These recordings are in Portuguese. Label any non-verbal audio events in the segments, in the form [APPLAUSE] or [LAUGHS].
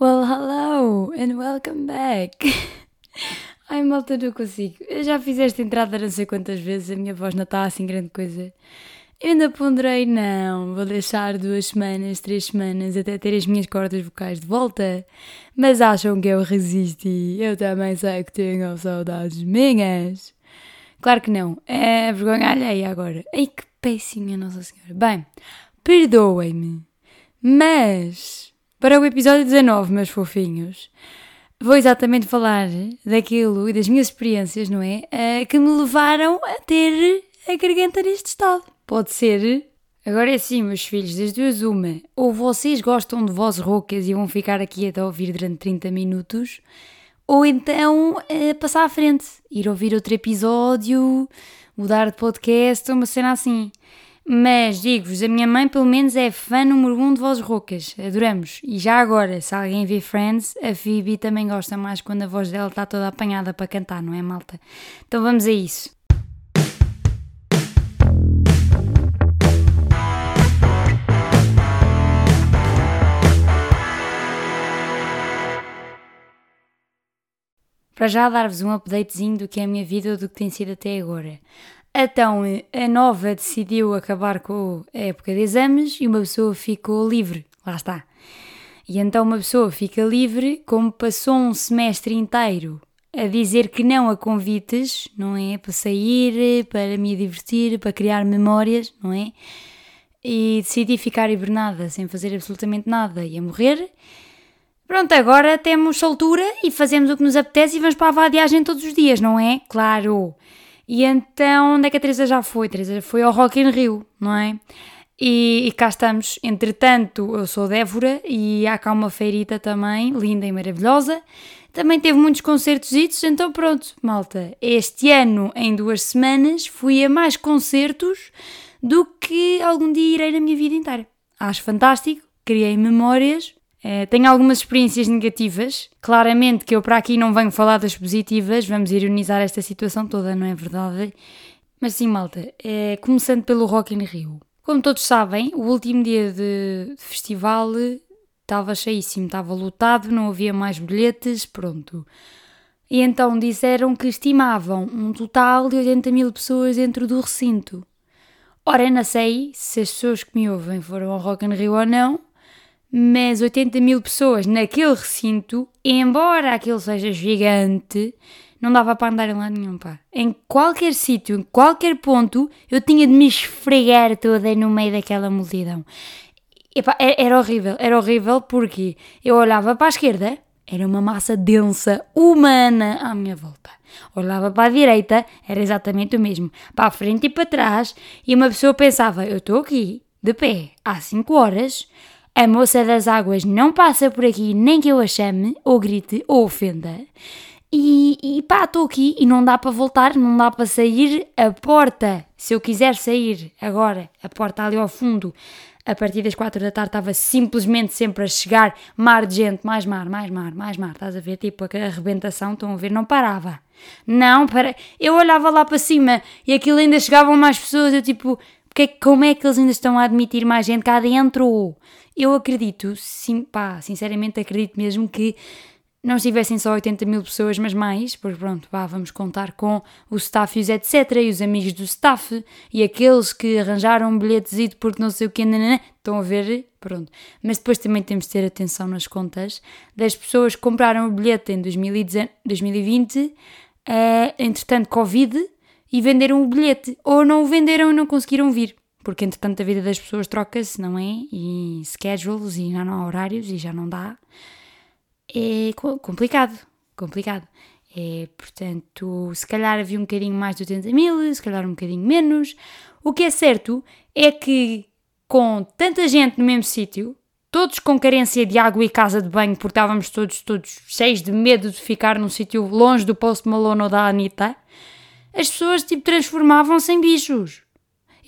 Well, hello and welcome back. [LAUGHS] Ai, malta, não consigo. Eu já fiz esta entrada não sei quantas vezes, a minha voz não está assim grande coisa. Eu ainda ponderei, não, vou deixar duas semanas, três semanas até ter as minhas cordas vocais de volta. Mas acham que eu resisti? Eu também sei que tenho saudades minhas. Claro que não, é vergonha alheia agora. Ai que péssima, Nossa Senhora. Bem, perdoem-me, mas para o episódio 19, meus fofinhos, vou exatamente falar daquilo e das minhas experiências, não é? Eh, que me levaram a ter a garganta neste estado. Pode ser. Agora é sim, meus filhos, das duas uma. Ou vocês gostam de vozes roucas e vão ficar aqui até ouvir durante 30 minutos, ou então uh, passar à frente, ir ouvir outro episódio, mudar de podcast, uma cena assim. Mas digo-vos, a minha mãe pelo menos é fã número um de vozes roucas, adoramos. E já agora, se alguém vê Friends, a Phoebe também gosta mais quando a voz dela está toda apanhada para cantar, não é malta? Então vamos a isso. Para já dar-vos um updatezinho do que é a minha vida ou do que tem sido até agora. Então, a nova decidiu acabar com a época de exames e uma pessoa ficou livre. Lá está. E então uma pessoa fica livre, como passou um semestre inteiro a dizer que não a convites, não é? Para sair, para me divertir, para criar memórias, não é? E decidi ficar hibernada, sem fazer absolutamente nada e a morrer. Pronto, agora temos soltura e fazemos o que nos apetece e vamos para a vadiagem todos os dias, não é? Claro! E então, onde é que a Teresa já foi? A Teresa foi ao Rock in Rio, não é? E, e, cá estamos. Entretanto, eu sou Débora e há cá uma feirita também, linda e maravilhosa. Também teve muitos concertos, então pronto, malta. Este ano, em duas semanas, fui a mais concertos do que algum dia irei na minha vida inteira. Acho fantástico, criei memórias, Uh, tenho algumas experiências negativas. Claramente que eu para aqui não venho falar das positivas, vamos ironizar esta situação toda, não é verdade? Mas sim, malta, uh, começando pelo Rock in Rio. Como todos sabem, o último dia de festival estava cheíssimo, estava lotado, não havia mais bilhetes, pronto. E então disseram que estimavam um total de 80 mil pessoas dentro do recinto. Ora, não sei se as pessoas que me ouvem foram ao Rock in Rio ou não, mas 80 mil pessoas naquele recinto, embora aquele seja gigante, não dava para andar em lado nenhum, pá. Em qualquer sítio, em qualquer ponto, eu tinha de me esfregar toda no meio daquela multidão. Era horrível, era horrível porque eu olhava para a esquerda, era uma massa densa, humana à minha volta. Olhava para a direita, era exatamente o mesmo. Para a frente e para trás, e uma pessoa pensava: eu estou aqui, de pé, há 5 horas a moça das águas não passa por aqui nem que eu a chame, ou grite, ou ofenda. E, e pá, estou aqui e não dá para voltar, não dá para sair. A porta, se eu quiser sair agora, a porta ali ao fundo, a partir das quatro da tarde estava simplesmente sempre a chegar mar de gente, mais mar, mais mar, mais mar. Estás a ver? Tipo, a arrebentação, estão a ver? Não parava. Não, para. Eu olhava lá para cima e aquilo ainda chegavam mais pessoas. Eu tipo, porque, como é que eles ainda estão a admitir mais gente cá dentro? Eu acredito, sim, pá, sinceramente acredito mesmo que não estivessem só 80 mil pessoas, mas mais, porque pronto, vá, vamos contar com o staff e os etc, e os amigos do staff, e aqueles que arranjaram um bilhetezito porque não sei o que, nanana, estão a ver, pronto. Mas depois também temos de ter atenção nas contas das pessoas que compraram o bilhete em 2020, uh, entretanto Covid, e venderam o bilhete, ou não o venderam e não conseguiram vir porque entretanto a vida das pessoas troca-se, não é? E schedules e já não há horários e já não dá. É complicado, complicado. É, portanto, se calhar havia um bocadinho mais de 80 mil, se calhar um bocadinho menos. O que é certo é que com tanta gente no mesmo sítio, todos com carência de água e casa de banho, porque estávamos todos, todos cheios de medo de ficar num sítio longe do Post Malone ou da Anitta, as pessoas tipo transformavam-se em bichos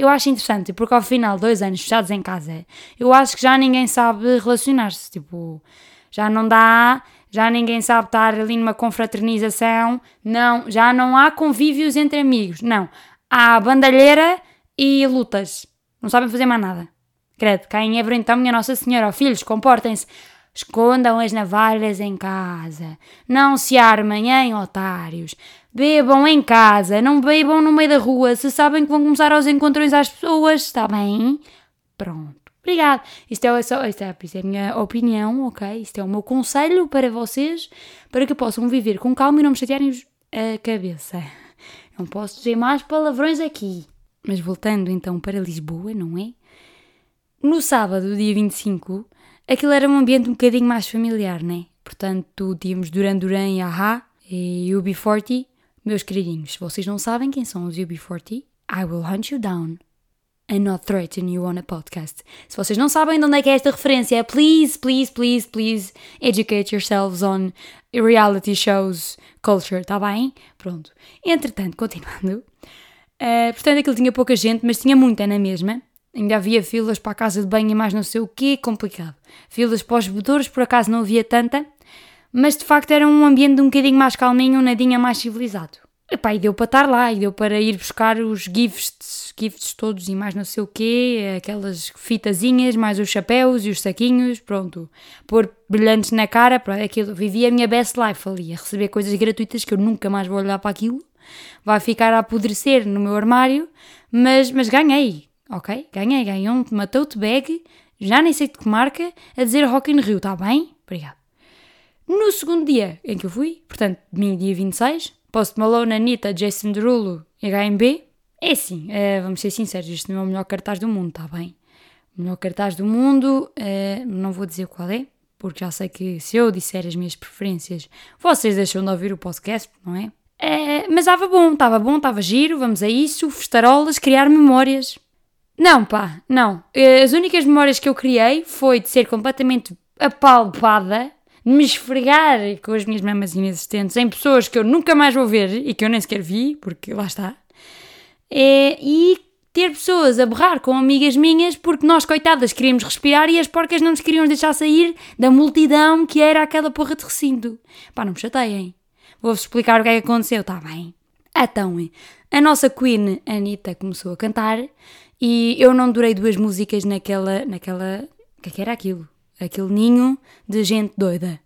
eu acho interessante, porque ao final, dois anos fechados em casa, eu acho que já ninguém sabe relacionar-se. Tipo, já não dá, já ninguém sabe estar ali numa confraternização, não, já não há convívios entre amigos, não. Há bandalheira e lutas. Não sabem fazer mais nada. Credo, cá em Évora então, minha Nossa Senhora, oh, filhos, comportem-se. Escondam as navalhas em casa. Não se armem em otários. Bebam em casa, não bebam no meio da rua. Se sabem que vão começar aos encontrões às pessoas, está bem? Pronto. Obrigado. Isto é, só, isto, é, isto é a minha opinião, ok? Isto é o meu conselho para vocês, para que possam viver com calma e não me chatearem a cabeça. Não posso dizer mais palavrões aqui. Mas voltando então para Lisboa, não é? No sábado, dia 25, aquilo era um ambiente um bocadinho mais familiar, né? Portanto, tínhamos Duran Duran e Aha e UB40. Meus queridinhos, vocês não sabem quem são os UB40, I will hunt you down and not threaten you on a podcast. Se vocês não sabem de onde é que é esta referência, please, please, please, please educate yourselves on reality shows culture, tá bem? Pronto. Entretanto, continuando. Uh, portanto, aquilo tinha pouca gente, mas tinha muita na mesma. Ainda havia filas para a casa de banho e mais não sei o quê, complicado. Filas para os bebedouros, por acaso não havia tanta, mas de facto era um ambiente um bocadinho mais calminho, um nadinha mais civilizado. Epá, e deu para estar lá, e deu para ir buscar os gifts, gifts todos e mais não sei o quê, aquelas fitazinhas, mais os chapéus e os saquinhos, pronto. Pôr brilhantes na cara, pronto, aquilo. Vivi a minha best life ali, a receber coisas gratuitas que eu nunca mais vou olhar para aquilo. Vai ficar a apodrecer no meu armário, mas, mas ganhei, ok? Ganhei, ganhei um, uma tote bag, já nem sei de que marca, a dizer Rock in Rio, está bem? Obrigado. No segundo dia em que eu fui, portanto, domingo dia 26, Post Malone, Anitta, Jason Derulo e HMB, é assim, uh, vamos ser sinceros, isto não é o melhor cartaz do mundo, está bem? O melhor cartaz do mundo, uh, não vou dizer qual é, porque já sei que se eu disser as minhas preferências, vocês deixam de ouvir o podcast, não é? Uh, mas estava bom, estava bom, estava giro, vamos a isso, festarolas, criar memórias. Não, pá, não. As únicas memórias que eu criei foi de ser completamente apalpada me esfregar com as minhas mamas inexistentes em pessoas que eu nunca mais vou ver e que eu nem sequer vi, porque lá está. É, e ter pessoas a berrar com amigas minhas porque nós, coitadas, queríamos respirar e as porcas não nos queriam deixar sair da multidão que era aquela porra de recinto. Pá, não me chateiem. Vou-vos explicar o que é que aconteceu, está bem? Então, a nossa Queen Anitta começou a cantar e eu não durei duas músicas naquela. naquela. o que é que era aquilo? Aquele ninho de gente doida.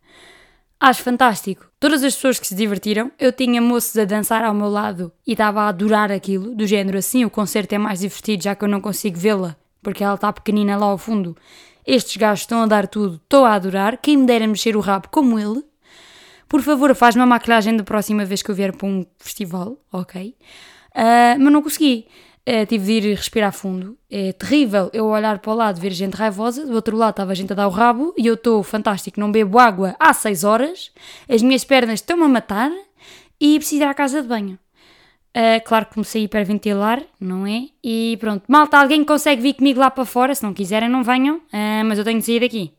Acho fantástico. Todas as pessoas que se divertiram, eu tinha moços a dançar ao meu lado e estava a adorar aquilo, do género assim, o concerto é mais divertido já que eu não consigo vê-la, porque ela está pequenina lá ao fundo. Estes gajos estão a dar tudo, estou a adorar, quem me dera mexer o rabo como ele. Por favor, faz-me a maquilhagem da próxima vez que eu vier para um festival, ok? Uh, mas não consegui. Uh, tive de ir respirar fundo. É terrível eu olhar para o lado ver gente raivosa, do outro lado estava gente a dar o rabo e eu estou fantástico, não bebo água há 6 horas, as minhas pernas estão-me a matar e preciso ir à casa de banho. Uh, claro que comecei a hiperventilar, não é? E pronto, malta, alguém consegue vir comigo lá para fora, se não quiserem não venham, uh, mas eu tenho de sair daqui.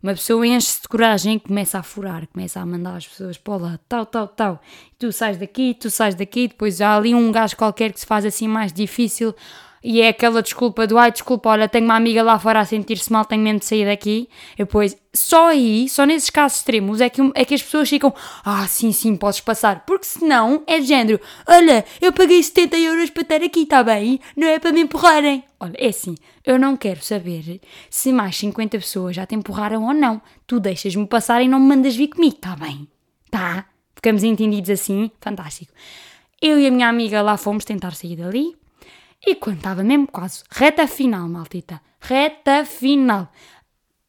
Uma pessoa enche-se de coragem e começa a furar, começa a mandar as pessoas para lá, tal, tal, tal. Tu sais daqui, tu sais daqui, depois há ali um gajo qualquer que se faz assim mais difícil e é aquela desculpa do ai, desculpa, olha, tenho uma amiga lá fora a sentir-se mal, tenho medo de sair daqui. Depois, só aí, só nesses casos extremos, é que, é que as pessoas ficam, ah, sim, sim, podes passar. Porque senão é de género, olha, eu paguei 70 euros para estar aqui, está bem? Não é para me empurrarem. Olha, é assim, eu não quero saber se mais 50 pessoas já te empurraram ou não. Tu deixas-me passar e não me mandas vir comigo, está bem? Tá? Ficamos entendidos assim? Fantástico. Eu e a minha amiga lá fomos tentar sair dali e quando estava mesmo quase reta final, maltita, reta final,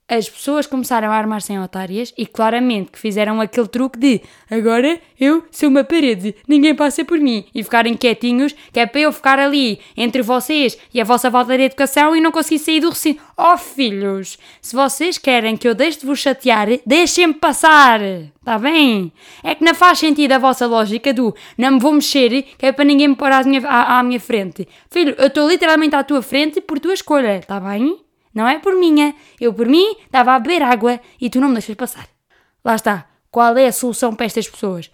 as pessoas começaram a armar-se em otárias e claramente que fizeram aquele truque de agora eu sou uma parede, ninguém passa por mim e ficarem quietinhos, que é para eu ficar ali entre vocês e a vossa falta de educação e não conseguir sair do recinto. Oh filhos, se vocês querem que eu deixe de vos chatear, deixem-me passar, está bem? É que não faz sentido a vossa lógica do não me vou mexer, que é para ninguém me pôr à minha, à, à minha frente. Filho, eu estou literalmente à tua frente por tua escolha, está bem? Não é por minha. Eu, por mim, estava a beber água e tu não me deixas passar. Lá está. Qual é a solução para estas pessoas?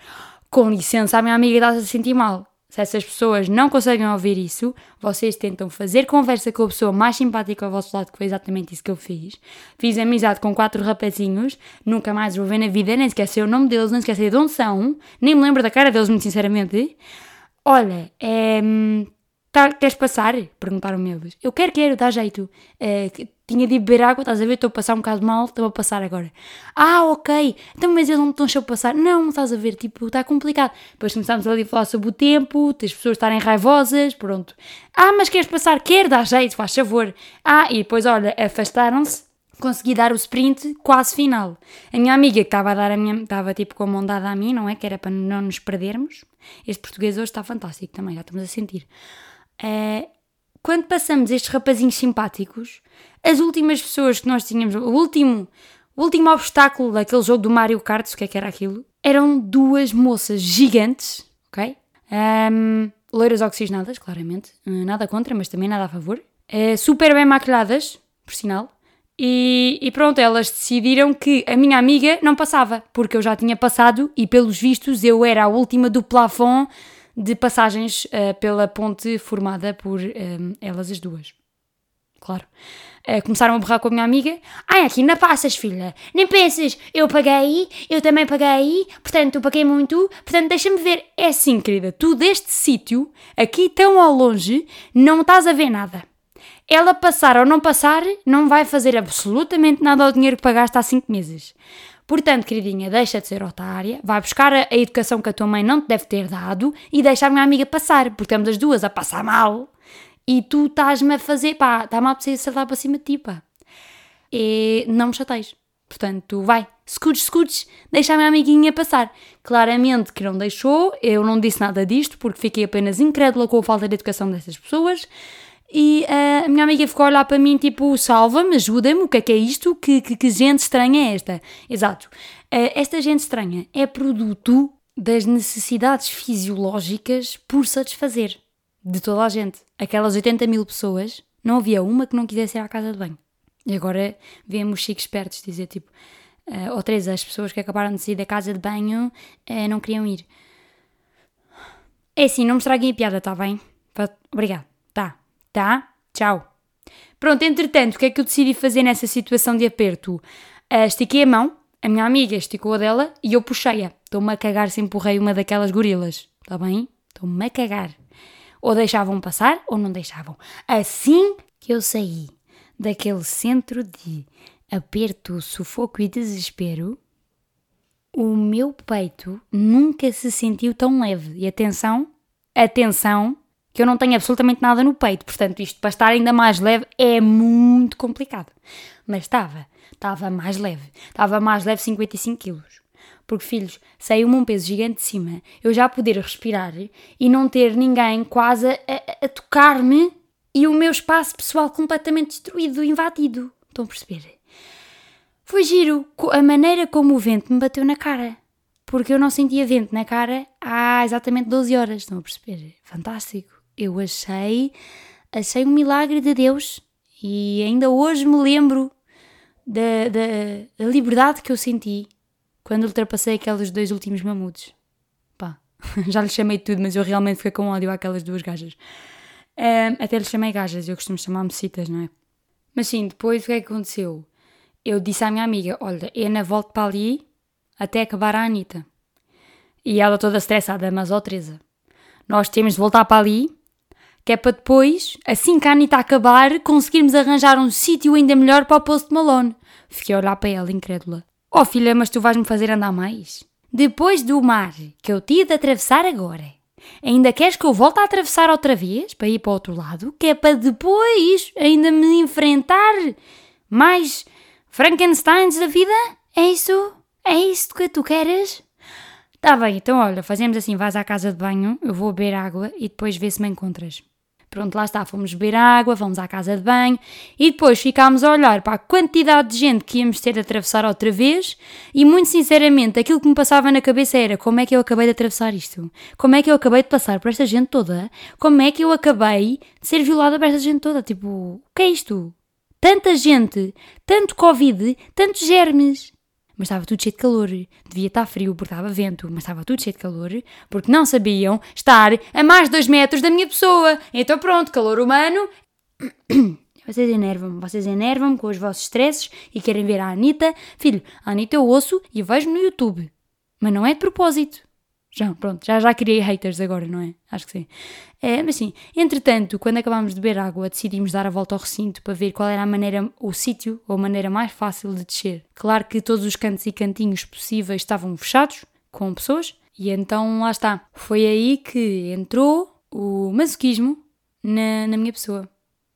Com licença, a minha amiga está-se a sentir mal. Se essas pessoas não conseguem ouvir isso, vocês tentam fazer conversa com a pessoa mais simpática ao vosso lado, que foi exatamente isso que eu fiz. Fiz amizade com quatro rapazinhos, nunca mais vou ver na vida, nem esqueci o nome deles, nem esqueci de onde são, nem me lembro da cara deles, muito sinceramente. Olha, é. Tá, queres passar? Perguntaram-me eles. Eu quero, quero, dá jeito. Uh, tinha de beber água, estás a ver? Estou a passar um bocado mal, estou a passar agora. Ah, ok. Então, mas eles não estão a passar. Não, estás a ver, tipo, está complicado. Depois começámos ali a falar sobre o tempo, as pessoas estarem raivosas, pronto. Ah, mas queres passar? Quer, dá jeito, faz favor. Ah, e depois, olha, afastaram-se. Consegui dar o sprint quase final. A minha amiga que estava a dar a minha, estava tipo com a mão dada a mim, não é? Que era para não nos perdermos. Este português hoje está fantástico também, já estamos a sentir. Uh, quando passamos estes rapazinhos simpáticos, as últimas pessoas que nós tínhamos, o último, o último obstáculo daquele jogo do Mario Kart, o que é que era aquilo? Eram duas moças gigantes, ok? Um, loiras oxigenadas, claramente, uh, nada contra, mas também nada a favor. Uh, super bem maquilhadas, por sinal. E, e, pronto, elas decidiram que a minha amiga não passava, porque eu já tinha passado e, pelos vistos, eu era a última do plafond de passagens uh, pela ponte formada por um, eh, elas as duas. Claro. Uh, começaram a borrar com a minha amiga. Ai, aqui não passas, filha. Nem penses, eu paguei, eu também paguei, portanto, eu paguei muito, portanto, deixa-me ver. É assim, querida, tu deste sítio, aqui tão ao longe, não estás a ver nada. Ela passar ou não passar, não vai fazer absolutamente nada ao dinheiro que pagaste há 5 meses. Portanto, queridinha, deixa de ser otária, vai buscar a, educação que a tua mãe não te deve ter dado e deixa a minha amiga passar, porque estamos as duas a passar mal e tu estás-me a fazer, pá, está-me a precisar saltar para cima de ti, pá. E não me chateis. Portanto, vai, escutes, escutes, deixa a minha amiguinha passar. Claramente que não deixou, eu não disse nada disto porque fiquei apenas incrédula com a falta de educação dessas pessoas. E uh, a minha amiga ficou a olhar para mim, tipo, salva-me, ajuda-me, o que é que é isto? Que, que, que gente estranha é esta? Exato. Uh, esta gente estranha é produto das necessidades fisiológicas por satisfazer de toda a gente. Aquelas 80 mil pessoas, não havia uma que não quisesse ir à casa de banho. E agora vemos chiques espertos dizer, tipo, uh, ou três, as pessoas que acabaram de sair da casa de banho não queriam ir. É assim, não me estraguem a piada, está bem? Obrigado. Tá. Tchau. Pronto, entretanto, o que é que eu decidi fazer nessa situação de aperto? Uh, estiquei a mão, a minha amiga esticou a dela e eu puxei-a. Estou-me a cagar se empurrei uma daquelas gorilas. Está bem? Estou-me a cagar. Ou deixavam passar ou não deixavam. Assim que eu saí daquele centro de aperto, sufoco e desespero, o meu peito nunca se sentiu tão leve. E atenção, atenção, que eu não tenho absolutamente nada no peito, portanto, isto para estar ainda mais leve é muito complicado. Mas estava, estava mais leve, estava mais leve 55 quilos. Porque, filhos, saiu-me um peso gigante de cima, eu já poder respirar e não ter ninguém quase a, a, tocar-me e o meu espaço pessoal completamente destruído, invadido. Estão a perceber? Foi giro a maneira como o vento me bateu na cara. Porque eu não sentia vento na cara há exatamente 12 horas. Estão a perceber? Fantástico eu achei, achei um milagre de Deus e ainda hoje me lembro da, da, da liberdade que eu senti quando ultrapassei aqueles dois últimos mamutos. Pá, [LAUGHS] já lhes chamei tudo, mas eu realmente fiquei com ódio àquelas duas gajas. Um, até lhes chamei gajas, eu costumo chamar mocitas, não é? Mas sim, depois o que é que aconteceu? Eu disse à minha amiga: Olha, Ana, volto para ali até acabar a Anitta. E ela toda estressada, mas ó Teresa, nós temos de voltar para ali que é para depois, assim que a Anitta acabar, conseguirmos arranjar um sítio ainda melhor para o Post Malone. Fiquei a olhar para ela, incrédula. Oh filha, mas tu vais-me fazer andar mais? Depois do mar que eu tive de atravessar agora, ainda queres que eu volte a atravessar outra vez, para ir para o outro lado, que é para depois ainda me enfrentar mais Frankensteins da vida? É isso? É isso que tu queres? Tá bem, então olha, fazemos assim, vais à casa de banho, eu vou beber água e depois vê se me encontras. Pronto, lá está, fomos beber água, fomos à casa de banho e depois ficámos a olhar para a quantidade de gente que íamos ter de atravessar outra vez e, muito sinceramente, aquilo que me passava na cabeça era como é que eu acabei de atravessar isto? Como é que eu acabei de passar por esta gente toda? Como é que eu acabei de ser violada por esta gente toda? Tipo, o que é isto? Tanta gente, tanto Covid, tantos germes mas estava tudo cheio de calor. Devia estar frio porque estava vento, mas estava tudo cheio de calor porque não sabiam estar a mais 2 metros da minha pessoa. Então pronto, calor humano. [CLEARS THROAT] Vocês enervam-me, vocês enervam-me com os vossos stresses e querem ver a Anitta. Filho, a Anitta eu ouço e vejo no YouTube. Mas não é de propósito. Já, pronto, já, já criei haters agora, não é? Acho que sim. É, mas sim, entretanto, quando acabámos de beber água, decidimos dar a volta ao recinto para ver qual era a maneira, o sítio ou a maneira mais fácil de descer. Claro que todos os cantos e cantinhos possíveis estavam fechados, com pessoas, e então lá está. Foi aí que entrou o masoquismo na, na minha pessoa.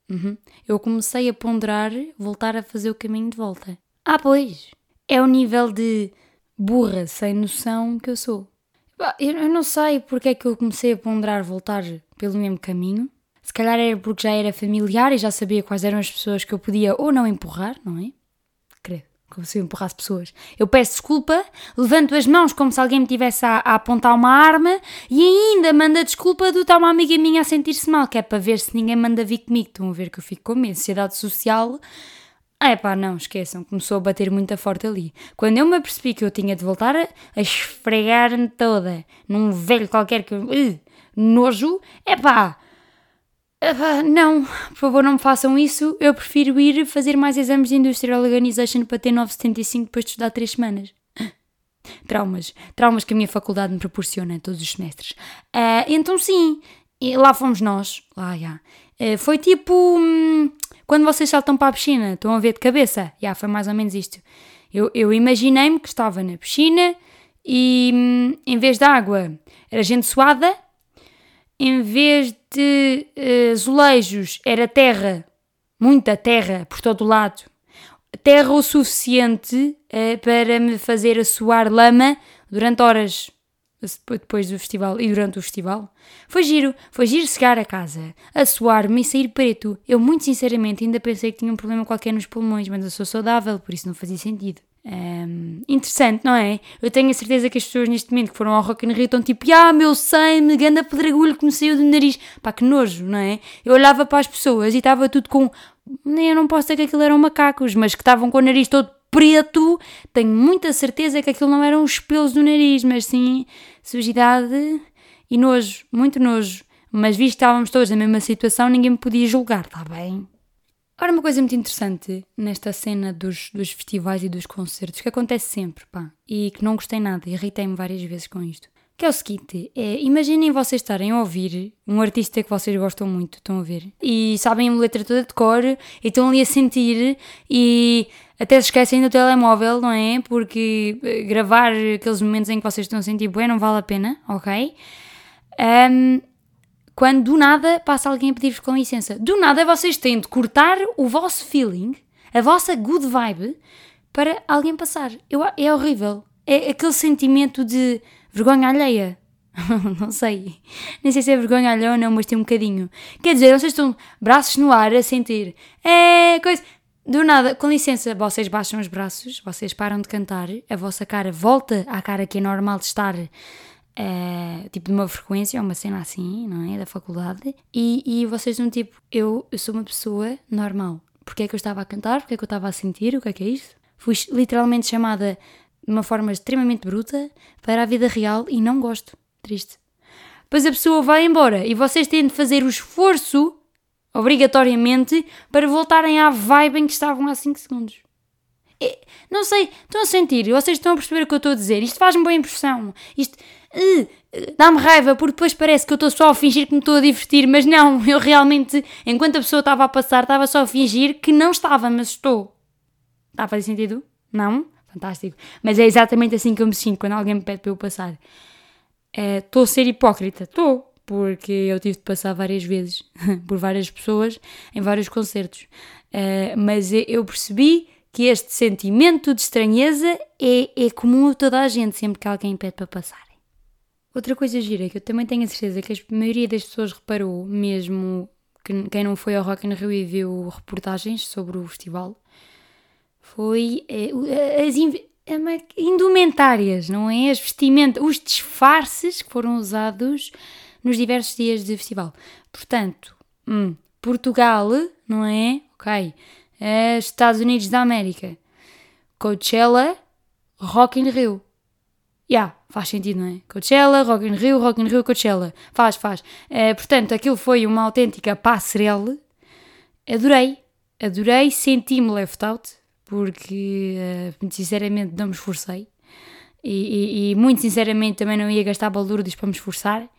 Uhum. Eu comecei a ponderar voltar a fazer o caminho de volta. Ah, pois, é o nível de burra sem noção que eu sou. Eu não sei porque é que eu comecei a ponderar voltar pelo mesmo caminho. Se calhar era porque já era familiar e já sabia quais eram as pessoas que eu podia ou não empurrar, não é? Credo, como se eu empurrasse pessoas. Eu peço desculpa, levanto as mãos como se alguém me tivesse a, a apontar uma arma e ainda manda desculpa do estar uma amiga minha a sentir-se mal, que é para ver se ninguém manda vir comigo. Estão a ver que eu fico com medo. Sociedade social é pá, não, esqueçam, começou a bater muito forte ali. Quando eu me apercebi que eu tinha de voltar a, a esfregar-me toda num velho qualquer que. Uh, nojo, é pá. Não, por favor, não me façam isso. Eu prefiro ir fazer mais exames de Industrial Organization para ter 975 depois de estudar 3 semanas. [LAUGHS] Traumas, traumas que a minha faculdade me proporciona todos os semestres. Uh, então, sim, lá fomos nós. Lá, já. Uh, foi tipo. Hum, quando vocês saltam para a piscina, estão a ver de cabeça? Já, foi mais ou menos isto. Eu, eu imaginei-me que estava na piscina e hum, em vez de água era gente suada, em vez de uh, azulejos era terra, muita terra por todo o lado. Terra o suficiente uh, para me fazer assoar lama durante horas depois do festival e durante o festival. Foi giro, foi giro chegar a casa, a suar-me e sair preto. Eu, muito sinceramente, ainda pensei que tinha um problema qualquer nos pulmões, mas eu sou saudável, por isso não fazia sentido. Um, interessante, não é? Eu tenho a certeza que as pessoas neste momento que foram ao Rock in Rio estão tipo, ah, meu me ganda pedregulho que me saiu do nariz. Pá, que nojo, não é? Eu olhava para as pessoas e estava tudo com. Eu não posso dizer que aquilo eram macacos, mas que estavam com o nariz todo preto, tenho muita certeza que aquilo não eram os pelos do nariz, mas sim sujidade e nojo, muito nojo. Mas visto que estávamos todos na mesma situação, ninguém me podia julgar, está bem? Ora, uma coisa muito interessante nesta cena dos, dos festivais e dos concertos, que acontece sempre, pá, e que não gostei nada, irritei-me várias vezes com isto. Que é o seguinte, é, imaginem vocês estarem a ouvir um artista que vocês gostam muito, estão a ver, e sabem a letra toda de cor, e estão ali a sentir, e até se esquecem do telemóvel, não é? Porque eh, gravar aqueles momentos em que vocês estão a sentir bem não vale a pena, ok? Um, quando do nada passa alguém a pedir-vos com licença. Do nada vocês têm de cortar o vosso feeling, a vossa good vibe, para alguém passar. Eu, é horrível. É aquele sentimento de vergonha alheia. [LAUGHS] não sei. Nem sei se é vergonha alheia ou não, mas tem um bocadinho. Quer dizer, vocês estão braços no ar a sentir. É coisa. Do nada, com licença, vocês baixam os braços, vocês param de cantar, a vossa cara volta à cara que é normal de estar, uh, tipo de uma frequência, uma cena assim, não é? Da faculdade, e, e vocês são tipo, eu, eu sou uma pessoa normal. Porque é que eu estava a cantar? Porque é que eu estava a sentir? O que é que é isso? Fui literalmente chamada de uma forma extremamente bruta para a vida real e não gosto. Triste. Depois a pessoa vai embora e vocês têm de fazer o esforço obrigatoriamente, para voltarem à vibe em que estavam há 5 segundos. É, não sei, estão a sentir, vocês estão a perceber o que eu estou a dizer? Isto faz-me boa impressão. Isto uh, dá-me raiva porque depois parece que eu estou só a fingir que me estou a divertir, mas não, [LAUGHS] eu realmente, enquanto a pessoa estava a passar, estava só a fingir que não estava, mas estou. Está a fazer sentido? Não? Fantástico. Mas é exatamente assim que eu me sinto quando alguém me pede para eu passar. Eh, estou a ser hipócrita? Estou porque eu tive de passar várias vezes [LAUGHS] por várias pessoas em vários concertos. Uh, mas eu percebi que este sentimento de estranheza é, é comum a toda a gente sempre que alguém pede para passar. Outra coisa gira que eu também tenho a certeza que a maioria das pessoas reparou, mesmo que quem não foi ao Rock in Rio e viu reportagens sobre o festival, foi é, as indumentárias, não é? As vestimentas, os disfarces que foram usados nos diversos dias de festival. Portanto, hum, Portugal, não é? Ok. É Estados Unidos da América. Coachella, Rock in Rio. Já, yeah, faz sentido, não é? Coachella, Rock in Rio, Rock in Rio, Coachella. Faz, faz. É, portanto, aquilo foi uma autêntica passarela. Adorei. Adorei, senti-me left out, porque, uh, sinceramente, não me esforcei. e, e, e muito sinceramente também não ia gastar balúrdios para me esforçar.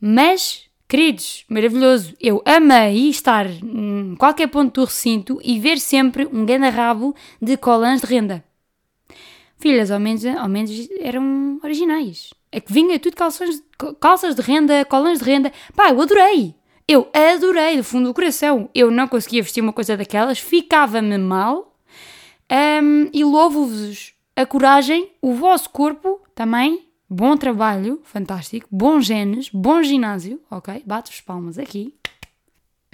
Mas, queridos, maravilhoso, eu amei estar em qualquer ponto do recinto e ver sempre um grande rabo de colãs de renda. Filhas, ao menos, ao menos eram originais. É que vinha tudo calções, calças de renda, colãs de renda. Pá, eu adorei! Eu adorei, do fundo do coração. Eu não conseguia vestir uma coisa daquelas, ficava-me mal. Um, e louvo-vos a coragem, o vosso corpo também. Bom trabalho, fantástico. Bons genes, bom ginásio, ok? Bato-vos palmas aqui.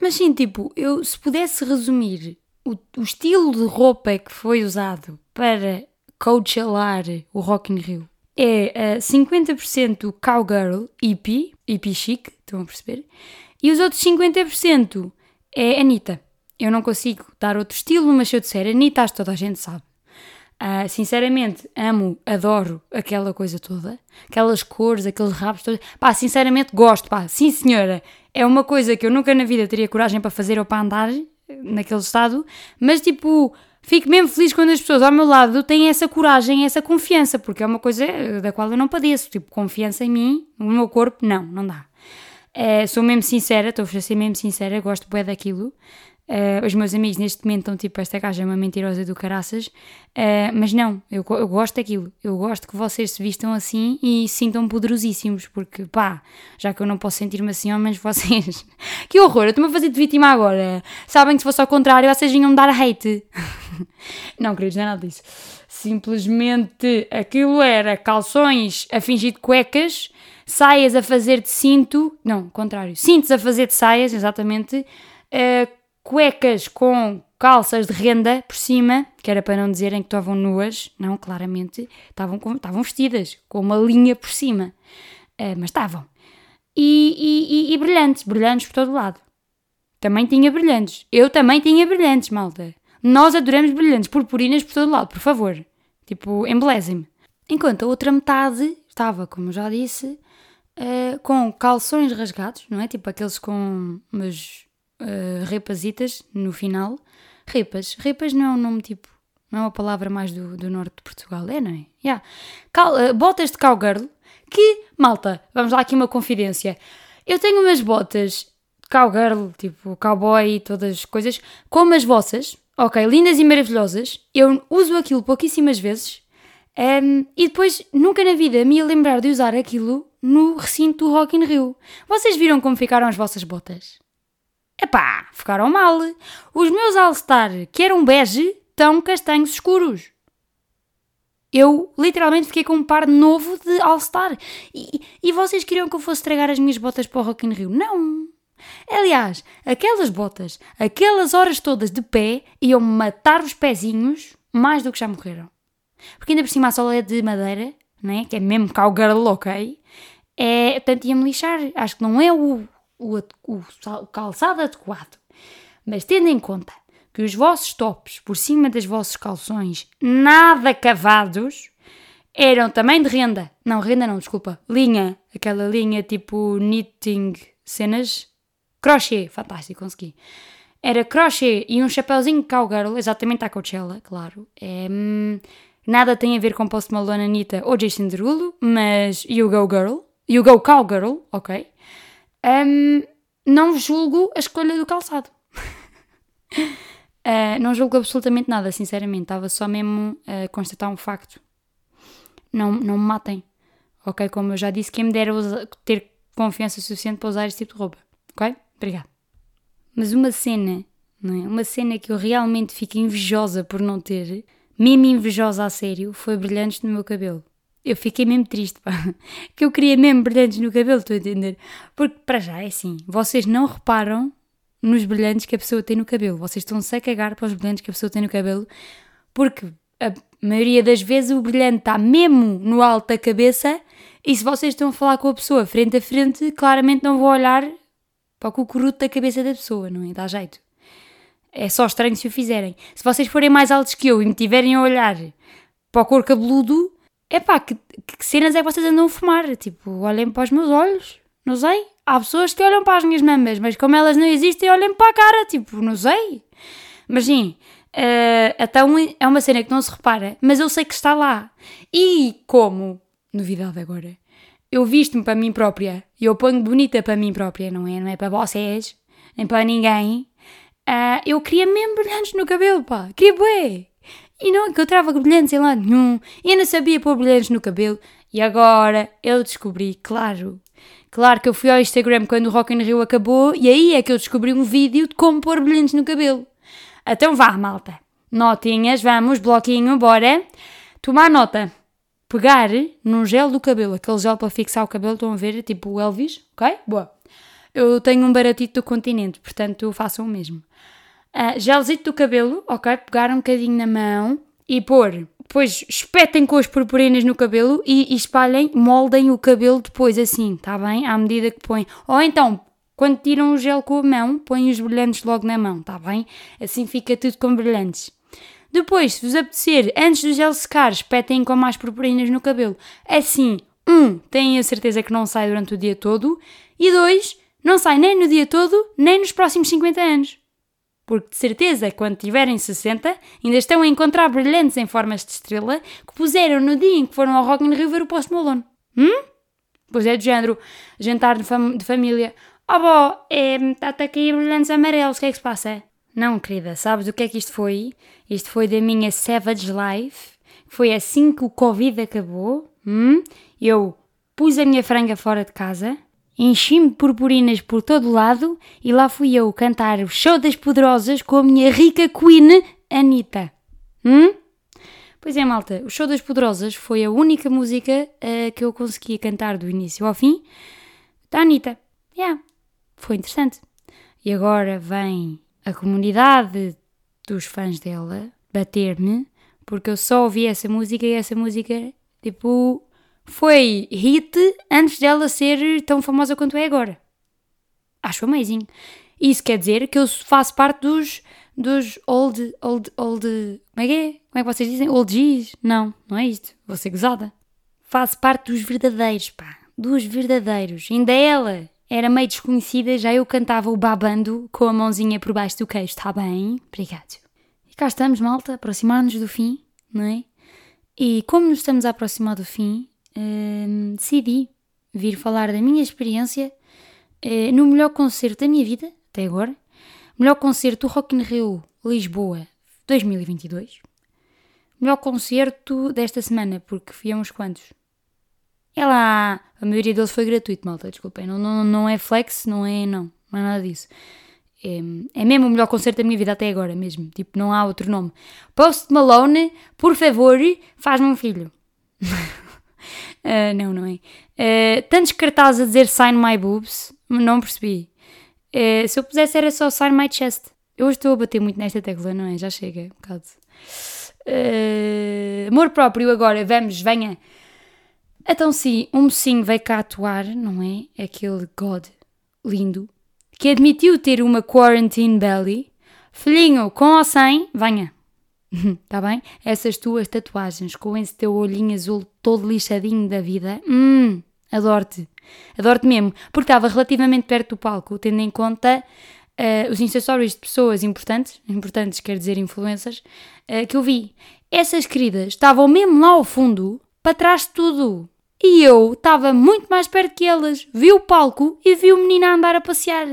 Mas sim, tipo, eu se pudesse resumir o, o estilo de roupa que foi usado para coachelar o Rock in Rio é uh, 50% cowgirl, hippie, hippie chic, estão a perceber? E os outros 50% é Anitta. Eu não consigo dar outro estilo, mas se eu disser Anitta, acho que toda a gente sabe. Uh, sinceramente, amo, adoro aquela coisa toda, aquelas cores, aqueles rabos todos. Pá, sinceramente gosto, pá, sim senhora. É uma coisa que eu nunca na vida teria coragem para fazer ou para andar naquele estado, mas tipo, fico mesmo feliz quando as pessoas ao meu lado têm essa coragem, essa confiança, porque é uma coisa da qual eu não padeço. Tipo, confiança em mim, no meu corpo, não, não dá. Uh, sou mesmo sincera, estou a ser mesmo sincera, gosto bem daquilo. Uh, os meus amigos neste momento estão tipo, esta gaja é uma mentirosa do caraças, uh, mas não, eu, eu gosto daquilo, eu gosto que vocês se vistam assim e se sintam poderosíssimos, porque pá, já que eu não posso sentir-me assim, ao menos [LAUGHS] vocês. que horror, eu estou-me a fazer de vítima agora. Sabem que se fosse ao contrário, vocês vinham dar hate. [LAUGHS] não, queridos, não é nada disso. Simplesmente aquilo era calções a fingir de cuecas, saias a fazer de cinto, não, contrário, cintos a fazer de saias, exatamente. Uh, cuecas com calças de renda por cima, que era para não dizerem que estavam nuas, não, claramente, estavam, estavam vestidas, com uma linha por cima, uh, mas estavam. E, e, e, e, brilhantes, brilhantes por todo lado. Também tinha brilhantes. Eu também tinha brilhantes, malta. Nós adoramos brilhantes, purpurinas por todo lado, por favor. Tipo, embelezem-me. Enquanto a outra metade estava, como já disse, uh, com calções rasgados, não é? Tipo aqueles com umas uh, repazitas no final. Repas. Repas não é um nome tipo. Não é uma palavra mais do, do norte de Portugal, é, não é? Yeah. Cal, uh, botas de cowgirl. Que, malta, vamos lá aqui uma confidência. Eu tenho umas botas cowgirl, tipo cowboy e todas as coisas, como as vossas, ok, lindas e maravilhosas. Eu uso aquilo pouquíssimas vezes um, e depois nunca na vida me ia lembrar de usar aquilo no recinto do Rock in Rio. Vocês viram como ficaram as vossas botas? Epá, ficaram mal. Os meus All-Star, que eram bege, estão castanhos escuros. Eu literalmente fiquei com um par novo de All-Star. E, e vocês queriam que eu fosse estragar as minhas botas para o Rock in Rio? Não! Aliás, aquelas botas, aquelas horas todas de pé, iam matar os pezinhos mais do que já morreram. Porque ainda por cima a sola é de madeira, né? que é mesmo cowgirl, ok? É, portanto ia-me lixar. Acho que não é o, o, o calçado adequado. Mas tendo em conta que os vossos tops por cima das vossos calções, nada cavados, eram também de renda. Não, renda não, desculpa. Linha. Aquela linha tipo knitting, cenas. Crochê. Fantástico, consegui. Era crochê e um chapéuzinho cowgirl, exatamente à Coachella, claro. É, nada tem a ver com Post Malone, Anitta ou Jason Derulo, mas You Go Girl. You Go Cowgirl, ok um, não julgo a escolha do calçado. uh, [LAUGHS] não julgo absolutamente nada, sinceramente. Estava só mesmo a constatar um facto. Não, não me matem. Ok? Como eu já disse, quem me dera ter confiança suficiente para usar este tipo de roupa. Ok? Obrigada. Mas uma cena, não é? Uma cena que eu realmente fico invejosa por não ter, mesmo invejosa a sério, foi brilhantes no meu cabelo. Eu fiquei mesmo triste, pá. [LAUGHS] Que eu queria mesmo brilhantes no cabelo, estou a entender? Porque, para já, é assim, vocês não reparam nos brilhantes que a pessoa tem no cabelo. Vocês estão-se a cagar para os brilhantes que a pessoa tem no cabelo, porque a maioria das vezes o brilhante está mesmo no alto da cabeça e se vocês estão a falar com a pessoa frente a frente, claramente não vou olhar para o cucuruto da cabeça da pessoa, não é? Dá jeito. É só estranho se o fizerem. Se vocês forem mais altos que eu e me tiverem a olhar para o cor cabeludo, é pá, que, que cenas é que vocês andam a fumar? Tipo, olhem para os meus olhos, não sei. Há pessoas que olham para as minhas mamas, mas como elas não existem, olhem para a cara, tipo, não sei. Mas sim, Uh, então é uma cena que não se repara, mas eu sei que está lá. E como, novidade agora, eu visto-me para mim própria, e eu ponho bonita para mim própria, não é? Não é para vocês, nem para ninguém. Uh, eu queria mesmo brilhantes no cabelo, pá, queria bué. E não encontrava brilhantes em lado nenhum, e eu não sabia pôr brilhantes no cabelo. E agora eu descobri, claro, claro que eu fui ao Instagram quando o Rock in Rio acabou, e aí é que eu descobri um vídeo de como pôr brilhantes no cabelo. Então vá, malta. Notinhas, vamos, bloquinho, bora. Tomar nota. Pegar num gel do cabelo, aquele gel para fixar o cabelo, estão a ver? Tipo o Elvis, ok? Boa. Eu tenho um baratito do continente, portanto façam o mesmo. Uh, gelzito do cabelo, ok? Pegar um bocadinho na mão e pôr. Depois espetem com as purpurinas no cabelo e, e espalhem, moldem o cabelo depois assim, tá bem? À medida que põem. Ou então, quando tiram o gel com a mão, põem os brilhantes logo na mão, tá bem? Assim fica tudo com brilhantes. Depois, se vos apetecer, antes do gel secar, espetem com mais purpurinas no cabelo. Assim, um, têm a certeza que não sai durante o dia todo. E dois, não sai nem no dia todo, nem nos próximos 50 anos. Porque de certeza, quando tiverem 60, ainda estão a encontrar brilhantes em formas de estrela que puseram no dia em que foram ao Rock in Rio ver o Post Malone. Hum? Pois é, do género, jantar de, fam de família. Oh, bó, é, está-te a cair brilhantes amarelos, o que é que se passa? Não, querida, sabes o que é que isto foi? Isto foi da minha Savage Life. Foi assim que o Covid acabou. Hum? Eu pus a minha franga fora de casa, enchi-me de purpurinas por todo lado e lá fui eu cantar o Show das Poderosas com a minha rica Queen Anitta. Hum? Pois é, malta, o Show das Poderosas foi a única música uh, que eu conseguia cantar do início ao fim da Anitta. Yeah, foi interessante. E agora vem a comunidade dos fãs dela bater-me porque eu só ouvi essa música e essa música, tipo, foi hit antes dela ser tão famosa quanto é agora. Acho amazing. Isso quer dizer que eu faço parte dos, dos old, old, old, como é que é? Como é que vocês dizem? Old G's? Não, não é isto. Vou ser gozada. Faço parte dos verdadeiros, pá. Dos verdadeiros. Ainda ela era meio desconhecida, já eu cantava o babando com a mãozinha por baixo do queixo, está bem? Obrigado. E cá estamos, malta, aproximar-nos do fim, não é? E como nos estamos a aproximar do fim, hum, decidi vir falar da minha experiência uh, no melhor concerto da minha vida, até agora. Melhor concerto do Rock in Rio Lisboa 2022. Melhor concerto desta semana, porque fui a uns quantos. É lá, a maioria deles foi gratuito, malta, desculpem. Não, não, não é flex, não é. Não, não é nada disso. É, é mesmo o melhor concerto da minha vida até agora, mesmo. Tipo, não há outro nome. Post Malone, por favor, faz-me um filho. Uh, não, não é. Uh, tantos cartazes a dizer Sign My Boobs, não percebi. Uh, se eu pusesse era só Sign My Chest. Eu hoje estou a bater muito nesta tecla, não é? Já chega, um bocado. amor próprio agora, vamos, venha. Então, sim, um mocinho veio cá atuar, não é? Aquele God lindo, que admitiu ter uma quarantine belly. Filhinho, com ou sem, venha. [LAUGHS] tá bem? Essas tuas tatuagens com esse teu olhinho azul todo lixadinho da vida. Hum, adoro-te. Adoro-te mesmo. Porque estava relativamente perto do palco, tendo em conta uh, os acessórios de pessoas importantes, importantes quer dizer influências, uh, que eu vi. Essas queridas estavam mesmo lá ao fundo, para trás de tudo. E eu estava muito mais perto que elas. Vi o palco e vi o menino a andar a passear.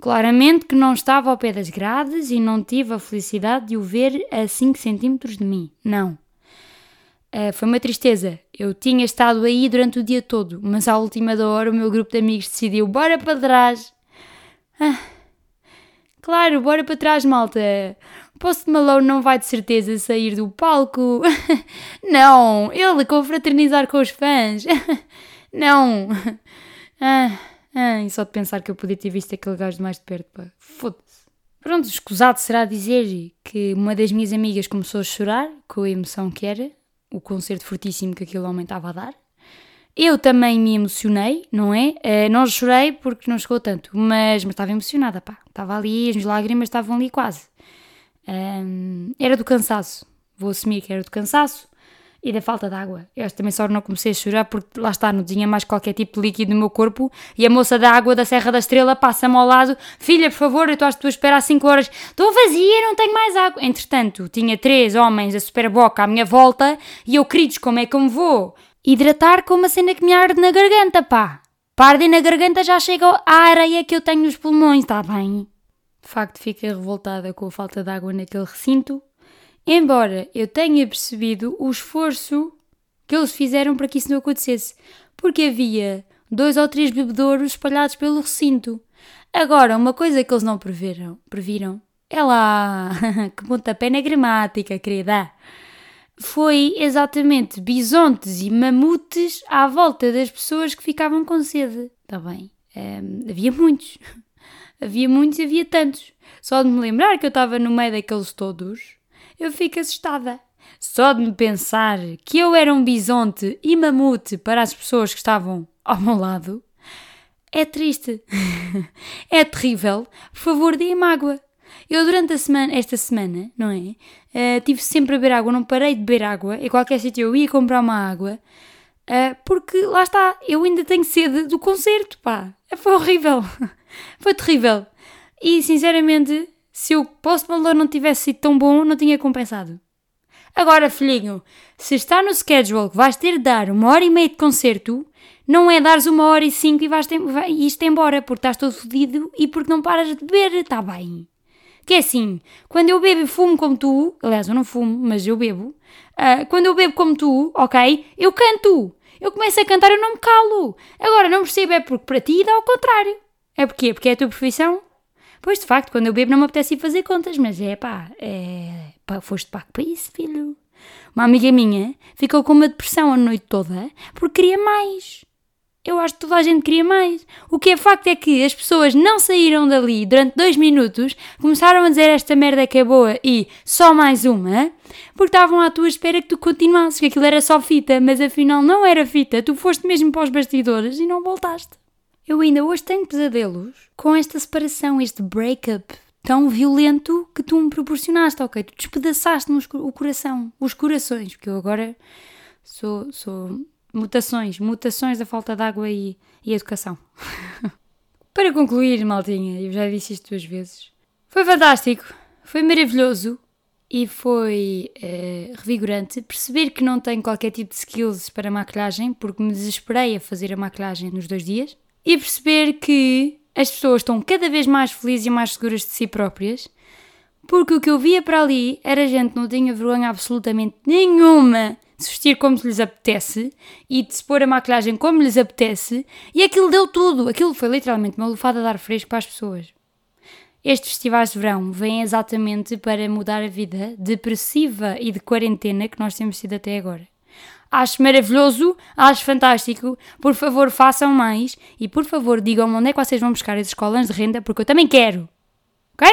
Claramente que não estava ao pé das grades e não tive a felicidade de o ver a 5 centímetros de mim. Não. Uh, foi uma tristeza. Eu tinha estado aí durante o dia todo, mas à última da hora o meu grupo de amigos decidiu: bora para trás. Ah, claro, bora para trás, malta. Post Malone não vai de certeza sair do palco. [LAUGHS] não, ele confraternizar com os fãs. [LAUGHS] não. [LAUGHS] Ah, ah, e só de pensar que eu podia ter visto aquele gajo mais de perto. Foda-se. Pronto, escusado será dizer que uma das minhas amigas começou a chorar com a emoção que era, o concerto fortíssimo que aquele homem estava a dar. Eu também me emocionei, não é? Uh, não chorei porque não chegou tanto, mas, mas estava emocionada, pá. Estava ali, as lágrimas estavam ali quase. Um, era do cansaço, vou assumir que era do cansaço. e da falta de água. Eu também só não comecei a chorar porque lá está, não tinha mais qualquer tipo de líquido no meu corpo e a moça da água da Serra da Estrela passa-me ao lado: Filha, por favor, eu estou à tua espera há 5 horas, estou vazia, não tenho mais água. Entretanto, tinha três homens a super boca à minha volta e eu, queridos, como é que eu me vou? Hidratar com uma cena que me arde na garganta, pá. Parde na garganta já chega à areia que eu tenho nos pulmões, está bem? De facto, fiquei revoltada com a falta de água naquele recinto Embora eu tenha percebido o esforço que eles fizeram para que isso não acontecesse, porque havia dois ou três bebedouros espalhados pelo recinto. Agora, uma coisa que eles não previram, previram é lá, [LAUGHS] que pontapé na gramática, querida, foi exatamente bisontes e mamutes à volta das pessoas que ficavam com sede. Está bem, um, havia muitos, [LAUGHS] havia muitos e havia tantos. Só de me lembrar que eu estava no meio daqueles todos, eu fico assustada. Só de me pensar que eu era um bisonte e mamute para as pessoas que estavam ao meu lado, é triste. [LAUGHS] é terrível. Por favor, deem-me água. Eu, durante a semana, esta semana, não é? Uh, tive sempre a beber água, não parei de beber água. Em qualquer sítio eu ia comprar uma água. Uh, porque lá está, eu ainda tenho sede do concerto, pá. Foi horrível. [LAUGHS] Foi terrível. E sinceramente, se o Post Malone não tivesse sido tão bom, não tinha compensado. Agora, filhinho, se está no schedule que vais ter de dar uma hora e meia de concerto, não é dares uma hora e cinco e vais ter, vai, isto embora, porque estás todo fodido e porque não paras de beber, está bem. Que é assim, quando eu bebo e fumo como tu, aliás, eu não fumo, mas eu bebo, uh, quando eu bebo como tu, ok, eu canto. Eu começo a cantar, eu não me calo. Agora, não percebo, é porque para ti dá ao contrário. É porquê? Porque é a tua profissão? Pois, de facto, quando eu bebo não me apetece ir fazer contas, mas é pá, é, pá foste pago para isso, filho. Uma amiga minha ficou com uma depressão a noite toda porque queria mais. Eu acho que toda a gente queria mais. O que é facto é que as pessoas não saíram dali durante dois minutos, começaram a dizer esta merda que é boa e só mais uma, porque estavam à tua espera que tu continuasses, que aquilo era só fita, mas afinal não era fita, tu foste mesmo para os bastidores e não voltaste. Eu ainda hoje tenho pesadelos com esta separação, este breakup tão violento que tu me proporcionaste, ok? Tu despedaçaste-me o coração, os corações, porque eu agora sou, sou mutações, mutações da falta de água e, e educação. [LAUGHS] Para concluir, maltinha, eu já disse isto duas vezes, foi fantástico, foi maravilhoso e foi uh, revigorante perceber que não tenho qualquer tipo de skills para maquilhagem, porque me desesperei a fazer a maquilhagem nos dois dias e perceber que as pessoas estão cada vez mais felizes e mais seguras de si próprias, porque o que eu via para ali era gente que não tinha vergonha absolutamente nenhuma de se vestir como lhes apetece e de se pôr a maquilhagem como lhes apetece, e aquilo deu tudo. Aquilo foi literalmente uma lufada de ar fresco para as pessoas. Estes festivais de verão vêm exatamente para mudar a vida depressiva e de quarentena que nós temos sido até agora. Acho maravilhoso, acho fantástico. Por favor, façam mais e por favor, digam-me onde é que vocês vão buscar esses colãs de renda, porque eu também quero. Ok?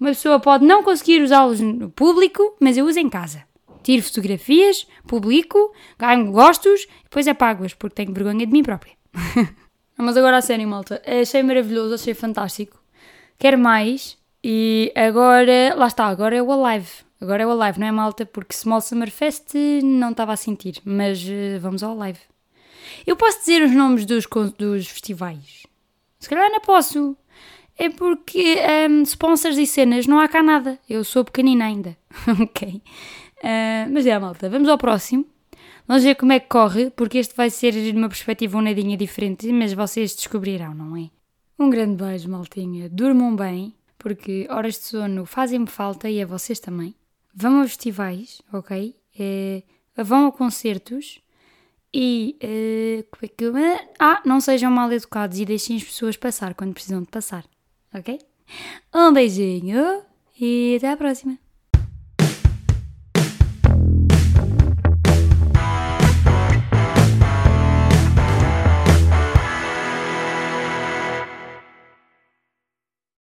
Uma pessoa pode não conseguir usá-los no público, mas eu uso em casa. Tiro fotografias, publico, ganho gostos depois apago-as porque tenho vergonha de mim própria. [LAUGHS] mas agora a sério, malta. Achei maravilhoso, achei fantástico. Quero mais e agora, lá está, agora é o Alive. Agora é o live, não é malta? Porque Small Summer Fest não estava a sentir, mas uh, vamos ao live. Eu posso dizer os nomes dos, dos festivais? Se calhar não posso. É porque um, sponsors e cenas não há cá nada. Eu sou pequenina ainda. [LAUGHS] ok. Uh, mas é, malta, vamos ao próximo. Vamos ver como é que corre, porque este vai ser de uma perspectiva um nadinha diferente, mas vocês descobrirão, não é? Um grande beijo, maltinha. Durmam bem, porque horas de sono fazem-me falta e a vocês também vão a festivais, ok? É, vão a concertos e uh, ah, não sejam mal educados e deixem as pessoas passar quando precisam de passar, ok? Um beijinho e até à próxima!